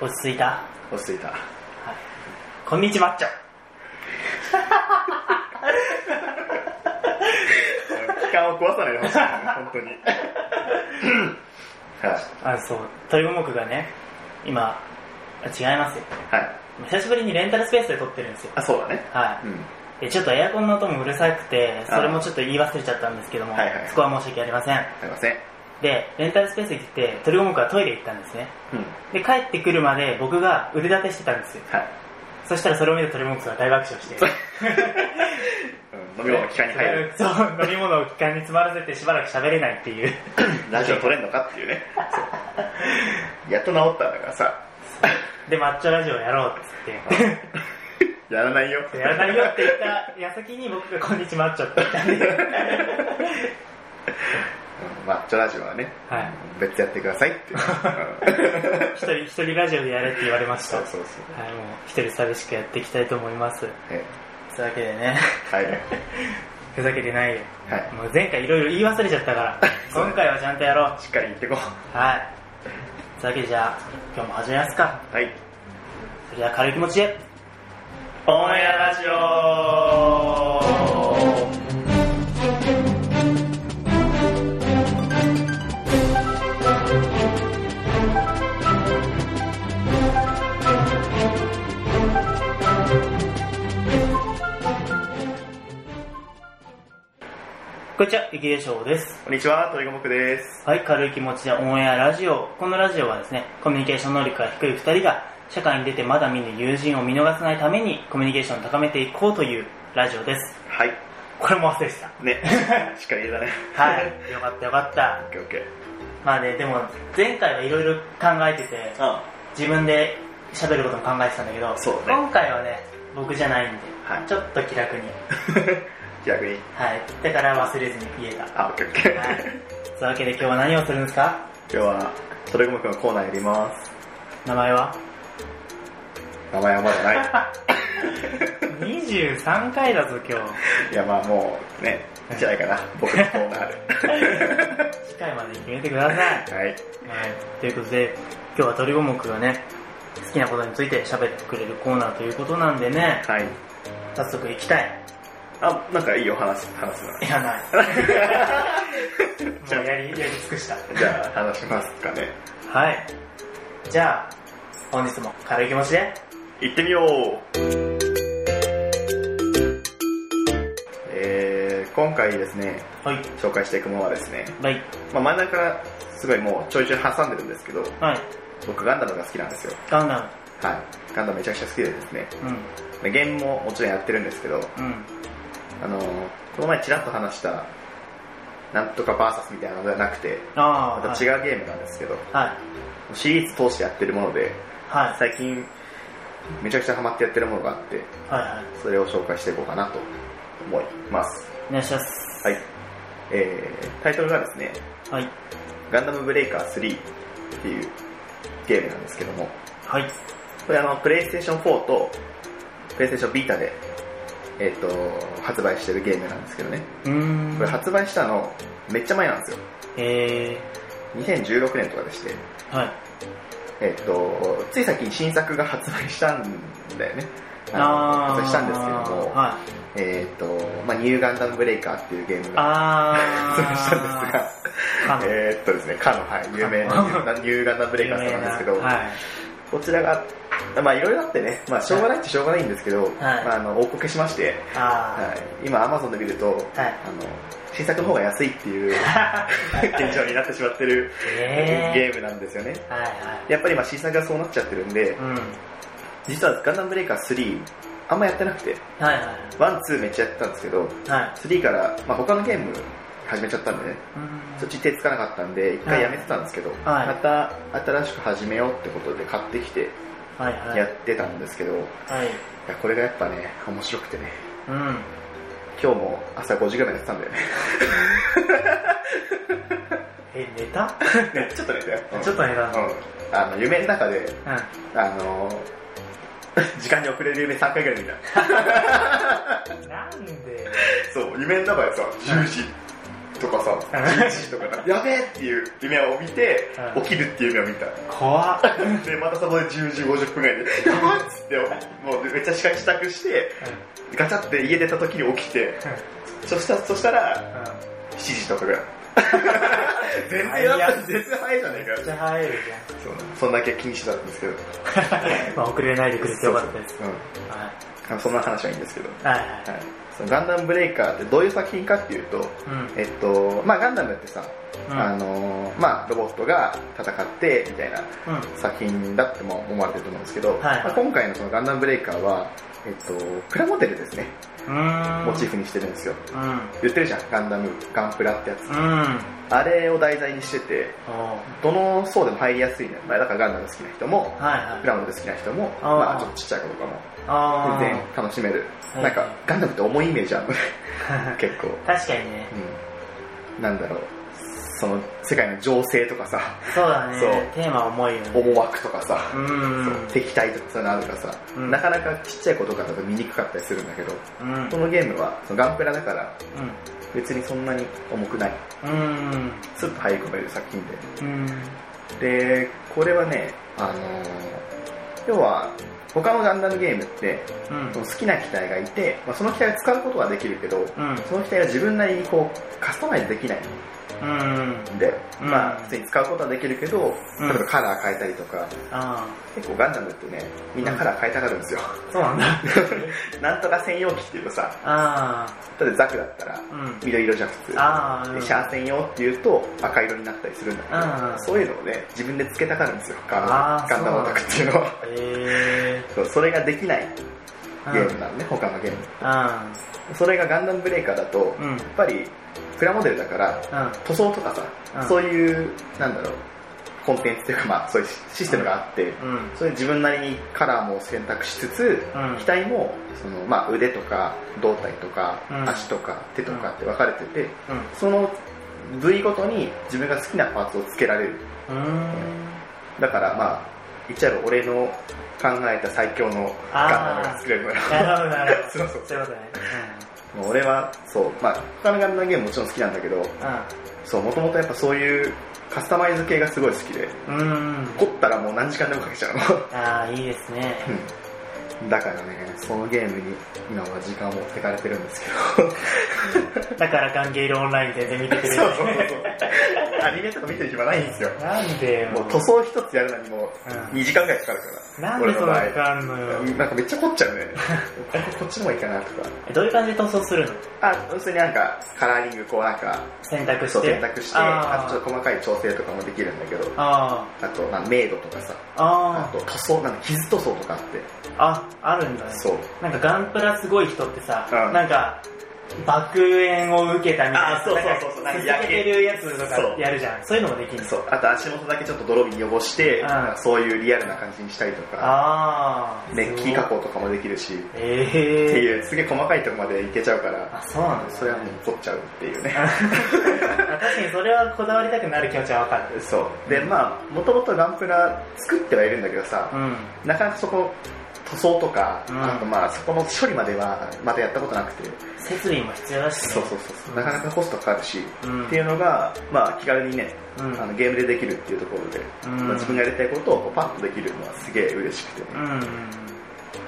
落ち着いた？落ち着いた。こんにちマッチョ 期間を壊さないでほしい、本当に。はい。あそう鳥五目がね今あ違いますよはい。久しぶりにレンタルスペースで撮ってるんですよあ、そうだね。はうん。ちょっとエアコンの音もうるさくてそれもちょっと言い忘れちゃったんですけども、はいはいそこは申し訳ありませんすいません。でレンタルスペース行って鳥五目はトイレ行ったんですねうん。で帰ってくるまで僕が腕立てしてたんですよはい。そしたらそれを見た鳥五目が大爆笑してうん飲み物機械に入る。そう飲み物を気管に詰まらせてしばらく喋れないっていう ラジオ撮れんのかっていうね。やっと治ったんだからさ。でマッチョラジオやろうっつってやらないよ。やらないよって言った矢先に僕が「こんにちマッチョ」って言ったマッチョラジオはね、はい別でやってくださいって。一人一人ラジオでやれって言われましたそうそうそう。はいもう一人寂しくやっていきたいと思いますえというわけでねはい。ふざけてないよはい。もう前回いろいろ言い忘れちゃったから 今回はちゃんとやろうしっかり言ってこはいというわけでじゃあ今日も始めますかう。はい。それでは軽い気持ちでオンエアラジオこんにちは、ゆきでしょうです。こんにちは、鳥五目です。はい、軽い気持ちでオンエアラジオ。このラジオはですね、コミュニケーション能力が低い二人が、社会に出てまだ見ぬ友人を見逃さないために、コミュニケーションを高めていこうというラジオです。はい。これも忘れてた。ね。しっかり言えたね。はい、よかったよかったオッ。ケーオッケー。まあね、でも、前回はいろいろ考えてて、あ自分で喋ることも考えてたんだけど、ね今回はね、僕じゃないんで、はいちょっと気楽に、逆に。はい、だから忘れずに言えた。あ、オッケーオッケー。はい。というわけで今日は何をするんですか？今日は、鳥五目のコーナーやります。名前は？名前はまだない。23回だぞ今日 いや、まあもう、ね、いいんじゃないかな。僕のコーナー次回 までに決めてください、はい、で。はい。ということで今日は鳥五目がね好きなことについて喋ってくれるコーナーということなんでねはい。早速行きたいあ、なんかいいよ、話す、話すな。い。やないもうやりやり尽くした。じゃあ、話しますかね。はい。じゃあ本日も軽い気持ちで。行ってみよう。えー、今回ですね、はい。紹介していくものはですね、はい。まあ、真ん中からすごいもうちょいちょい挟んでるんですけど、はい。僕ガンダムが好きなんですよ。ガンダム。はい。ガンダムめちゃくちゃ好きでですね、うん。でゲームももちろんやってるんですけど、うんあのーこの前ちらっと話した、なんとかバーサスみたいなのではなくて、また違うゲームなんですけど、はい。シリーズ通してやってるもので、はい。最近めちゃくちゃハマってやってるものがあって、はいはい。それを紹介していこうかなと思います。お願いします。はい。えー、タイトルがですね、はい。ガンダムブレイカー3っていうゲームなんですけども、はい。これあの、プレイステーション4と、プレイステーションビータで、えっ、と、発売してるゲームなんですけどね。うーん。これ発売したの、めっちゃ前なんですよ。え2016年とかでして、ー、はい。えっ、と、つい最近新作が発売したんだよね。のあー。発売したんですけども、はい。えっ、と、まあ、ニューガンダムブレイカーっていうゲームがあ発売したんですが、えーっとですね、かの、はい、有名なニューガンダムブレイカーさんなんですけど、はいこちらが、まあいろいろあってね、まあしょうがないっちゃしょうがないんですけど、はい。まああの、大こけしまして、あはい、今 Amazon で見ると、はい。あの、新作の方が安いっていう 現状になってしまってるえー。ゲームなんですよね。はいはやっぱり今新作がそうなっちゃってるんでい、うん。実はガンダムブレイカー3、あんまやってなくて、はいはい1、2めっちゃやってたんですけど、はい。3から、まあ他のゲーム始めちゃったんでね、うん。そっち手つかなかったんで、一回やめてたんですけど、はい。また新しく始めようってことで買ってきてやってたんですけど、いはい。やこれがやっぱね、面白くてね、うん。今日も朝5時ぐらいやってたんだよね。え寝た？ねちょっと寝たよ。ちょっと寝たうん。あの、夢の中で、うん。あの、時間に遅れる夢3回ぐらい見た。なんで？そう、夢の中でさ、10時、とかさ、11時とかな、やべえっていう夢を見て、うん起きるっていう夢を見た。怖っ。で、またそこで10時50分ぐらいで、やばっつって、もうめっちゃ支度して、ガチャって家出た時に起きて、そしたそしたら、7時とかぐらい。全然や全然早いじゃねえかよめっちゃ入るじそうそんだけ気にしてたんですけど。ゃん。まあ遅れないでくれてよかったです。うんそんな話はいいんですけど。い。はいはい。はい、そのガンダムブレイカーってどういう作品かっていうと、うん。えっと、まあガンダムってさ、うんあのまあロボットが戦ってみたいなうん。作品だっても思われてると思うんですけど、はいはいまあ、今回のそのガンダムブレイカーは、えっと、プラモデルですね。モチーフにしてるんですよ。うん。言ってるじゃん、ガンダム、ガンプラってやつ。うん。あれを題材にしてて、おどの層でも入りやすいのよ。まあだからガンダム好きな人も、はいはいプ。ラモデル好きな人も、まあちょっとちっちゃい子とかも、あ全然楽しめる。はいなんか、ガンダムって重いイメージある。結構。確かにね。うん。なんだろう、その、世界の情勢とかさ、そうだね。テーマ重いよね。思惑とかさ、うん。敵対とかそういうのあるからさ、うんなかなかちっちゃい子とかだと見にくかったりするんだけど、うん。このゲームはそのガンプラだからうん。別にそんなに重くない。うん。スッと入り込める作品うん。で。で、これはね、あのー要は、他のガンダムゲームって、うんその好きな機体がいて、まあ、その機体を使うことはできるけど、うん。その機体は自分なりにこう、カスタマイズできないで、うんまあ、普通に使うことはできるけど、うん例えばカラー変えたりとか、あ結構ガンダムってね、みんなカラー変えたがるんですよ。あ。そうなんだ。なんとか専用機っていうとさ、あ例えばザクだったら。緑色じゃん普通。シャー専用っていうと赤色になったりするんだけど、うんそういうのをね、自分で付けたがるんですよ、ガンダムガンダムオタクっていうのは。えそれができないー。ゲームなのね、他のゲーム。うそれがガンダムブレイカーだと。やっぱりプラモデルだから、うん。塗装とかさ、うんそういう、なんだろう、コンテンツっていうか、まあ、そういうシステムがあって、うん。それ自分なりにカラーも選択しつつ、うん機体もその、まあ、腕とか胴体とか、うん足とか手とかって分かれてて、うん。その部位ごとに自分が好きなパーツを付けられる。だからまあ、言っちゃえば俺の考えた最強のガンダムが作れるのよ。なるほど、なるほど。そうそうそういうことね。もう俺は、そう、まあ、他のガンダムゲームもちろん好きなんだけど、うそう、もともとやっぱそういうカスタマイズ系がすごい好きで。うん。凝ったらもう何時間でもかけちゃうの。ああ、いいですね。うんだからね、そのゲームに今は時間を持ってかれてるんですけど。だからガンゲールオンライン全然見てくれる。そうそうそう。アニメとか見てる暇ないんですよ。なんでよ。もう塗装一つやるのにもうん2時間ぐらいかかるから。なんでそんなかかんのよ。なんかめっちゃ凝っちゃうね。こここっちの方がいいかなとか。どういう感じで塗装するの？あ、要するになんかカラーリングこうなんか、選択して。選択して、ああとちょっと細かい調整とかもできるんだけど、ああとなんか明度とかさ、あ。ああと塗装、なんか傷塗装とかあって、あ。あ、あるんだね。そう。なんかガンプラすごい人ってさ、うんなんか、爆炎を受けたみたいな。あそうそうそうそうなんかなんか続けてるやつとかやるじゃん。そういうのもできるの？そう。あと足元だけちょっと泥に汚して、うんなんかそういうリアルな感じにしたりとか、ああ。メッキ加工とかもできるし、ええっていう、すげえ細かいとこまでいけちゃうから、あ、そうなんだ。それはもう凝っちゃうっていうね。確かにそれはこだわりたくなる気持ちはわかる。そう。で、まあ、もともとガンプラ作ってはいるんだけどさ、うん。なかなかそこ、塗装とか、うん。あとまあ、そこの処理まではまだやったことなくて、設備も必要だしね。そうそうそうそう、なかなかコストかかるし、うん。っていうのが、まあ、気軽にね、うん。あのゲームでできるっていうところで、うん。まあ、自分がやりたいことをパッとできるのはすげえ嬉しくて、ね。うん。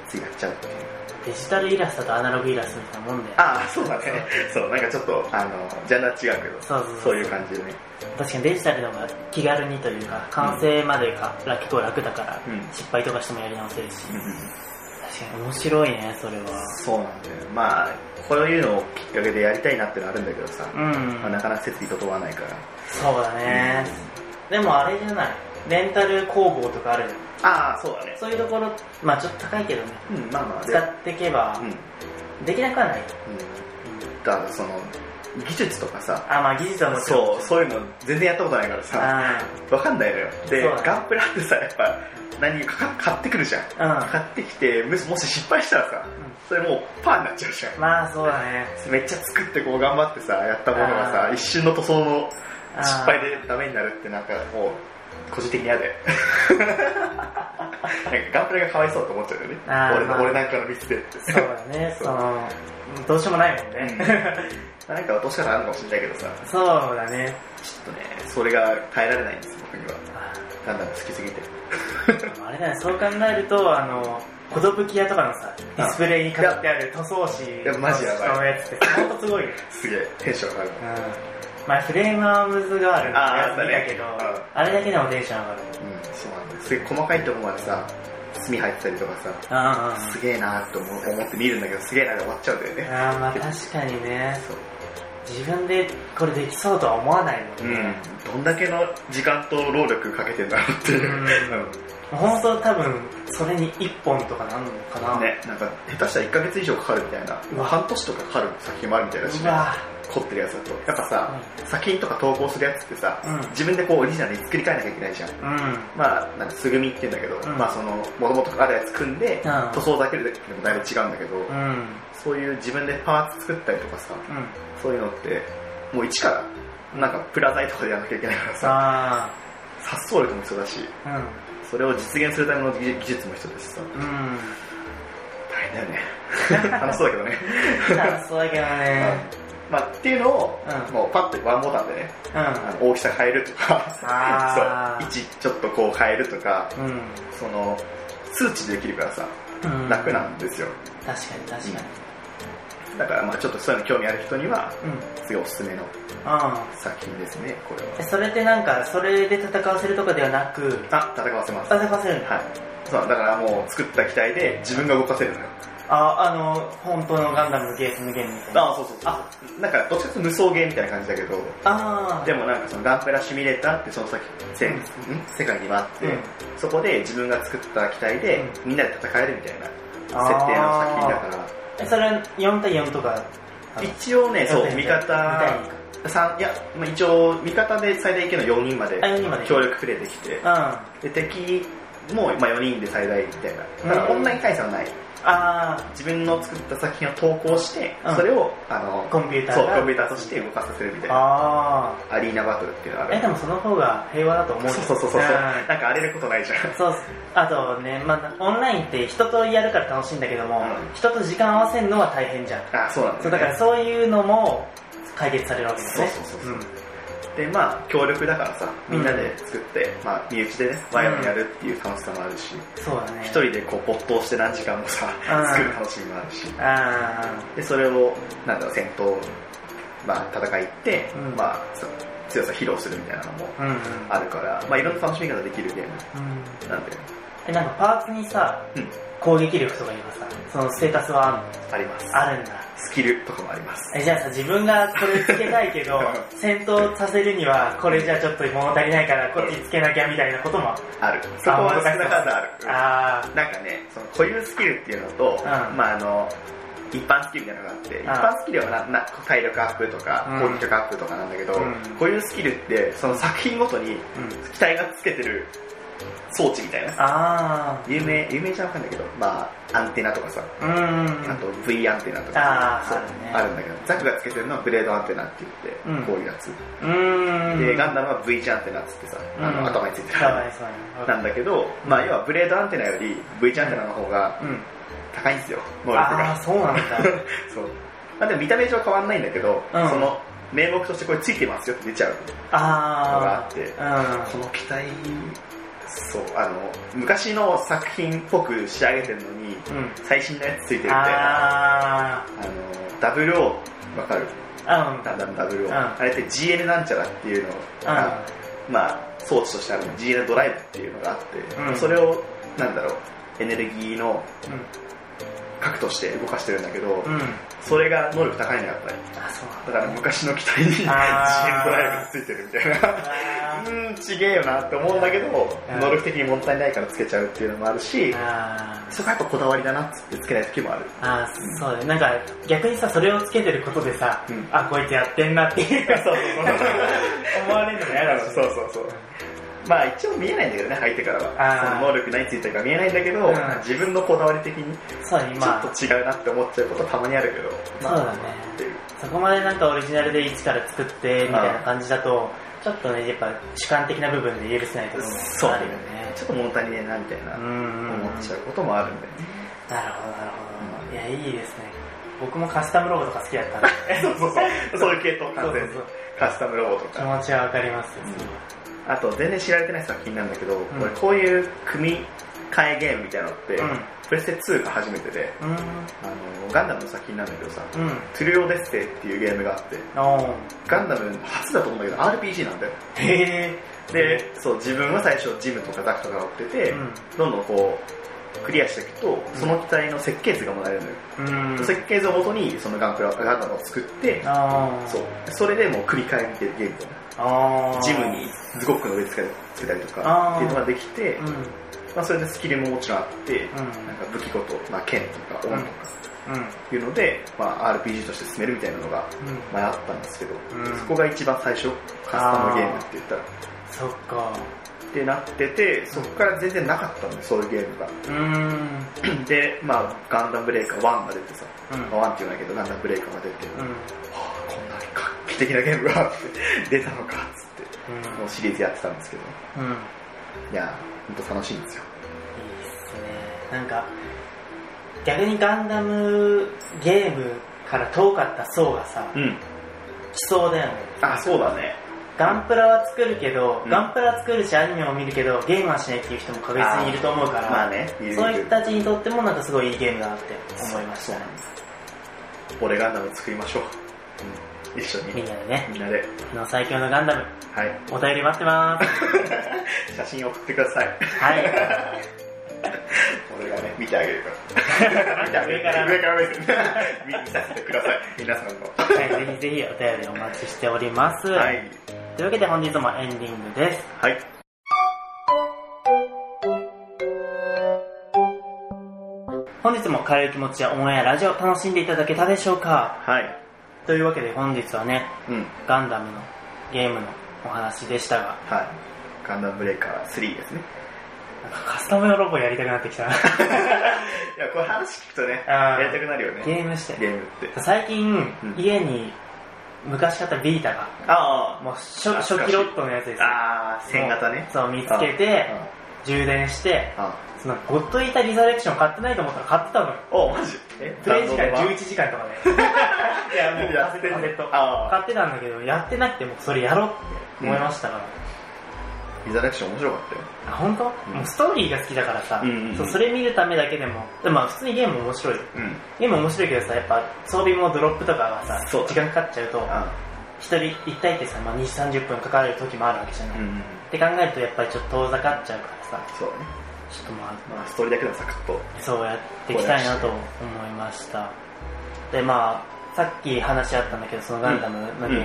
ついやっちゃうっていう。デジタルイラストとアナログイラストみたいなもんだよ。ああ、そうだね。そう、なんかちょっと、あの、ジャンルは違うけど、そうそういう感じでね。確かにデジタルの方が気軽にというか、完成までが結構楽だから、うん失敗とかしてもやり直せるし。うん確かに面白いね、それは。そうなんだよ。まあ、こういうのをきっかけでやりたいなってのあるんだけどさ、うん。まあ、なかなか設備整わないから。そうだね。でもあれじゃない？レンタル工房とかある。ああ、そうだね。そういうところ、まあちょっと高いけどね。うん、まあまあ、で使っていけばうん。うん。できなくはない。だからその、技術とかさ、あ、まあ技術はもちろん。そう、そういうの全然やったことないからさ、あわかんないのよ。で、ガンプラってさ、やっぱ、何か買ってくるじゃん。あ。買ってきて、もしもし失敗したらさ、それもうパーになっちゃうじゃんうん。。まあそうだね。めっちゃ作ってこう頑張ってさ、やったものがあさ、一瞬の塗装の失敗でダメになるってなんかもう、個人的に嫌で。なんかガンプラがかわいそうと思っちゃうよね。俺まあ俺なんかのミスでって。そうだね、その、どうしようもないもんね。何か落とし方あるかもしれないけどさ、そうだね。ちょっとね、それが耐えられないんです、僕には。ガンダム好きすぎて。あれだね、そう考えると、あの、コドブキ屋とかのさ、ディスプレイに飾ってある塗装紙のやつって、ほんとすごいよ。すげえ、テンション上がる。うん。まあフレームアームズがあるあーやつ見たけどああれだけでもテンション上がる。うん、そうなんだよ。す細かいところまでさ、墨入ってたりとかさ、ああ、すげえなーって思思って見るんだけど、すげえなで終わっちゃうんだよね。ああまあ確かにね、そう。自分でこれできそうとは思わないもうんんね。。どんだけの時間と労力かけてんだろうっていう。うんうん本当多分、それに1本とかなんのかな。ね、なんか下手したら1ヶ月以上かかるみたいな、半年とかかかる作品もあるみたいだし、うわ凝ってるやつだと。やっぱさ、作品とか投稿するやつってさ、うん自分でこうオリジナルに作り変えなきゃいけないじゃん。うん。まあ、なんか素組みって言うんだけど、うんまあその、もともとあるやつ組んで、うん塗装だけでもだいぶ違うんだけど、うん。そういう自分でパーツ作ったりとかさ、うん。そういうのって、もう一から、なんかプラ材とかでやらなきゃいけないからさ、あ殺傷力も必要だし。それを実現するための技技術も必要だしさ、うん。大変だよね。楽しそうだけどね。楽しそうだけどね。まあ、っていうのを、うんもうパッとワンボタンでね、うん。あの大きさ変えるとか、そう、位置ちょっとこう変えるとか、うん。その、数値でできるからさ、うん楽なんですよ。確かに確かに。だからまあちょっとそういうの興味ある人には、うん。すごいおすすめのあ作品ですね、これあ。は。それってなんか、それで戦わせるとかではなく、あ、戦わせます。戦わせるんだ。はい。そう、だからもう作った機体で自分が動かせるのよ。あ、あの、本当のガンダムのゲースのゲームみたいな。あ、そうそうそう。あ、なんかどっちかというと無双ゲーみたいな感じだけど、あでもなんかそのガンプラシミュレーターってその先、せんうん。ん世界にはあって、うん。そこで自分が作った機体でうみんなで戦えるみたいな設定の作品だから、え、それは4対4とか。一応ね、そう、味方、三いや、まあ、一応味方で最大いけるの4人まであ、4人まで。協力プレイできて、うん。あで敵も、まあ、4人で最大みたいな。だからオンライン対戦はない。あ自分の作った作品を投稿して、うんそれを、あの、コンピューターそう、がコンピューターとして動かさせるみたいな。あアリーナバトルっていうのがあー。え、る。でもその方が平和だと思うそうそうそうそう。んなんか荒れることないじゃん。そうあとね、まあ、オンラインって人とやるから楽しいんだけども、うん人と時間合わせるのは大変じゃん。あ、そうなんだよ、ね。そうだからそういうのも解決されるわけですね。そうそうそうそうで、まあ、協力だからさ、みんなで作って、まあ、身内でね、ワイワイやるっていう楽しさもあるし、そうだね。一人でこう没頭して何時間もさ、うん。作る楽しみもあるし、あで、それを、なんだろう、戦闘、まあ、戦いって、うん。まあ、そ強さ披露するみたいなのもーうんうん。あるから、まあ、いろんな楽しみ方できるゲーうん。ムなんで、え、なんかパーツにさ、うん、攻撃力とかいうか？さ、そのステータスはあるの？あります。あるんだ。スキルとかもあります。え、じゃあさ、自分がこれつけたいけど、戦闘させるには、これじゃちょっと物足りないから、こっちつけなきゃみたいなことも。ある。そこは少なからずある。あなんかね、その固有スキルっていうのと、んまああの、一般スキルみたいなのがあって、一般スキルはなな体力アップとか、うん攻撃力アップとかなんだけど、うん固有スキルって、その作品ごとにー。うん。機体がつけてる装置みたいな。あ有名、有名じゃわかんないけど、まあ、アンテナとかさ、ー。うん。あと V アンテナとか、そうあーあるねあるんだけど、ザクがつけてるのはブレードアンテナって言って、うんこういうやつ。うーん。で、ガンダムは V 字アンテナっつってさ、あのうん頭についてる。かわいそうに。なんだけど、まあ要はブレードアンテナより V 字アンテナの方がうん。高いんですよ、能力あがあ、。そうなんだ。そう。まあでも見た目上変わんないんだけど、うんその名目としてこれついてますよって出ちゃうのがああって、あ。この機体、そう、あの、昔の作品っぽく仕上げてるのに、うん。うん。最新のやつついてるみたいな、ああの、ダブル O、わかる？あ。うん。ガンダブル O。うんあれって GN なんちゃらっていうのが、まあ、装置としてあるの GN ドライブっていうのがあって、うんそれを、なんだろう、エネルギーのうん。核として動かしてるんだけど、うん。うん。それが能力高いのやっぱり。あ、そうだから昔の機体に GN ドライブがついてるみたいな。あうーん、ちげえよなって思うんだけど、うん能力的に物足りないからつけちゃうっていうのもあるし、あそこはやっぱこだわりだなっつってつけない時もある。あー、そうだね。なんか、逆にさ、それをつけてることでさ、うんあ、こいつやってんなっていう、そうそうそう思われるの嫌だし。そうそうそう。まあ一応見えないんだけどね、相手からは。その能力何ついてるか見えないんだけど、うん自分のこだわり的にそうだね、ちょまあ、っと違うなって思っちゃうことたまにあるけど、まあそうだねっていう。そこまでなんかオリジナルで一から作って、みたいな感じだと、ちょっとね、やっぱ主観的な部分で許せないところもそうあるよね。ちょっと物足りねえなみたいな。思っちゃうこともあるんだよね。なるほど、なるほど。いや、いいですね。僕もカスタムロボとか好きだったんでそうそうそうそういう系統完全にカスタムロボと気か持ちはわかりますよ、あと全然知られてない作品なんだけど、んこれこういう組み替えゲームみたいなのって、うん。プレステ2が初めてでうん。あのガンダムの作品なんだけどさうん。トゥルオデッセイっていうゲームがあってガンダム初だと思うんだけど RPG なんだよ。へえ。でそう自分は最初ジムとかザクとか乗ってて、うん。どんどんこうクリアしていくとその機体の設計図がもらえるのよ、うん。設計図をもとにそのガンプラガンダムを作ってそう。それでもう繰り返しゲームみたいあなー。ジムにズゴックの上つけつけたりとかっていうのができて、うんまあ、それでスキルももちろんあって、ん。なんか武器ごと、まあ、剣とか斧とかうん。いうので、まあ、RPG として進めるみたいなのがうん。前あったんですけど、うん。そこが一番最初カスタムゲームって言ったら。そっか。ってなっててそこから全然なかったんでそういうゲームが。うん。で、まあ、ガンダムブレイカー1が出てさ、うん。まあ、1って言わないけどガンダムブレイカーが出て、うん。はあこんなに画期的なゲームがあって出たのかっつってもうシリーズやってたんですけど。うんうんいや本当楽しいんですよ。いいっすね。なんか逆にガンダムゲームから遠かった層がさうん。来そうだよね。あそうだね。ガンプラは作るけど、うん。ガンプラ作るしアニメも見るけどゲームはしないっていう人も確実にいると思うから、まあねそういう人たちにとってもなんかすごいいいゲームだなって思いましたね。俺ガンダム作りましょう、うん、一緒に。みんなでね。みんなで。この最強のガンダム。はい。お便り待ってます。写真送ってください。はい。俺がね見てあげるから。見てあげる上から。上から目線見見させてください。皆さんの。はい、ぜひぜひお便りお待ちしております。はい。というわけで本日もエンディングです。はい。本日も軽い気持ちやオンエアラジオ楽しんでいただけたでしょうか？はいというわけで本日はね、うん。ガンダムのゲームのお話でしたが、はい。ガンダムブレイカー3ですね。なんかカスタム用ロボやりたくなってきたな。いやこれ話聞くとねあー。やりたくなるよね。ゲームして。ゲームって。最近、うん。家に昔買ったビータが、あもう初初期ロットのやつですよ。ああ線型ね。そう、見つけて、充電して、あそのゴッドイータリザレクション買ってないと思ったら買ってたのよ。おマジ？え？プレイ時間ダウンロード版11時間とかで。いや、もうカセット。買ってたんだけど、やってなくてもそれやろうって思いましたから。リザレクション面白かったよ。あ、本当？ん。もうストーリーが好きだからさ、うんうんうん。そうそれ見るためだけでも、でもまあ普通にゲーム面白い。よ。うん。ゲーム面白いけどさ、やっぱ装備もドロップとかがさ、時間かかっちゃうと、あ一人一体ってさ、まあ、2、30分かかる時もあるわけじゃない。っうんて考えるとやっぱりちょっと遠ざかっちゃうからさ、そうねちょっとまあ、まあストーリーだけでもサクッと。そうやっていきたいなと思いました。で、まあ、さっき話あったんだけど、そのガンダムのゲームのや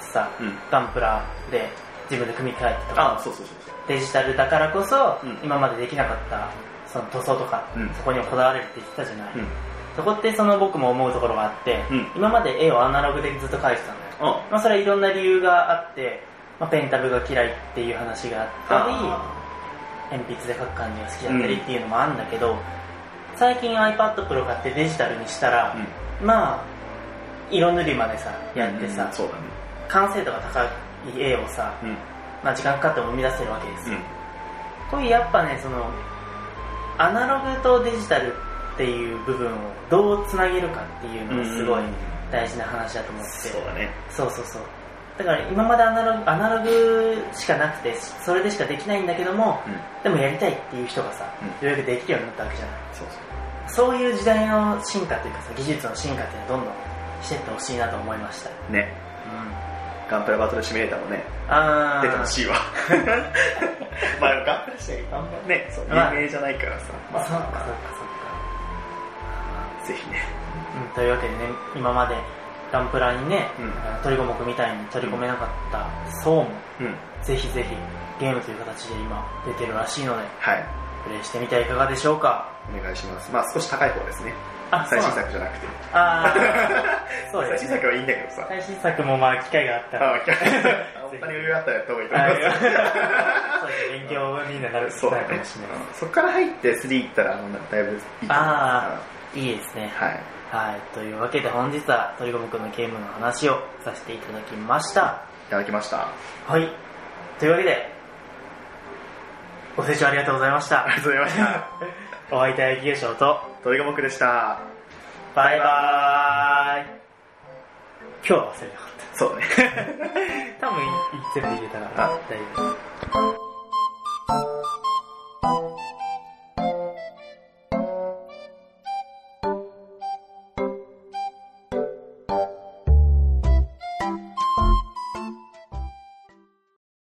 つさ、うん。ガンプラで自分で組み替えてとか、あそうそうそうデジタルだからこそ、うん。今までできなかったその塗装とか、うん。そこにもこだわれるって言ってたじゃない？うん。そこってその僕も思うところがあって、うん。今まで絵をアナログでずっと描いてたんだよ。あ。まあそれはいろんな理由があって、まあ、ペンタブが嫌いっていう話があったり、鉛筆で描く感じが好きだったりっていうのもあるんだけど、最近 iPad Pro 買ってデジタルにしたら、まあ色塗りまでさやってさ、うんそうだね。完成度が高い絵をさ、うん。まあ、時間かかっても生み出せるわけですよ、うん。こういうやっぱねそのアナログとデジタルっていう部分をどうつなげるかっていうのがすごい大事な話だと思ってて、そうだね。そうそうそうだから今までアナログアナログしかなくてそれでしかできないんだけどもうん。でもやりたいっていう人がさ、うん。ようやくできるようになったわけじゃない。そういう時代の進化というかさ技術の進化っていうのをどんどんしていってほしいなと思いました。ね。ガンプラバトルシミュレーターもねあー。出てほしいわ。まあガンプラしてあんまねそう有まあ。名じゃないからさまあ。そっかそっかそっか。ぜひね。うん、というわけでね今までガンプラにね、うん。あの鳥五目みたいに取り込めなかった層も、うん。ぜひぜひゲームという形で今出てるらしいのではい。プレイしてみてはいかがでしょうか。お願いします。まあ少し高い方ですね。あ最新作じゃなくて。あー そうですね。最新作はいいんだけどさ。最新作もまあ機会があったら。あ本当に余裕あったらやった方がいいと思います。あそうですね。勉強になるそうかもしれないそこから入って3行ったらあのだいぶいいと思いあますいいですね。はい。はいというわけで本日は鳥五目のゲームの話をさせていただきました。いただきました。はい。というわけでご清聴ありがとうございました。ありがとうございました。お相手は雪化粧と鳥が僕でした。バイバーイ今日は忘れなかっそうね。た 多分全部入れたから大丈夫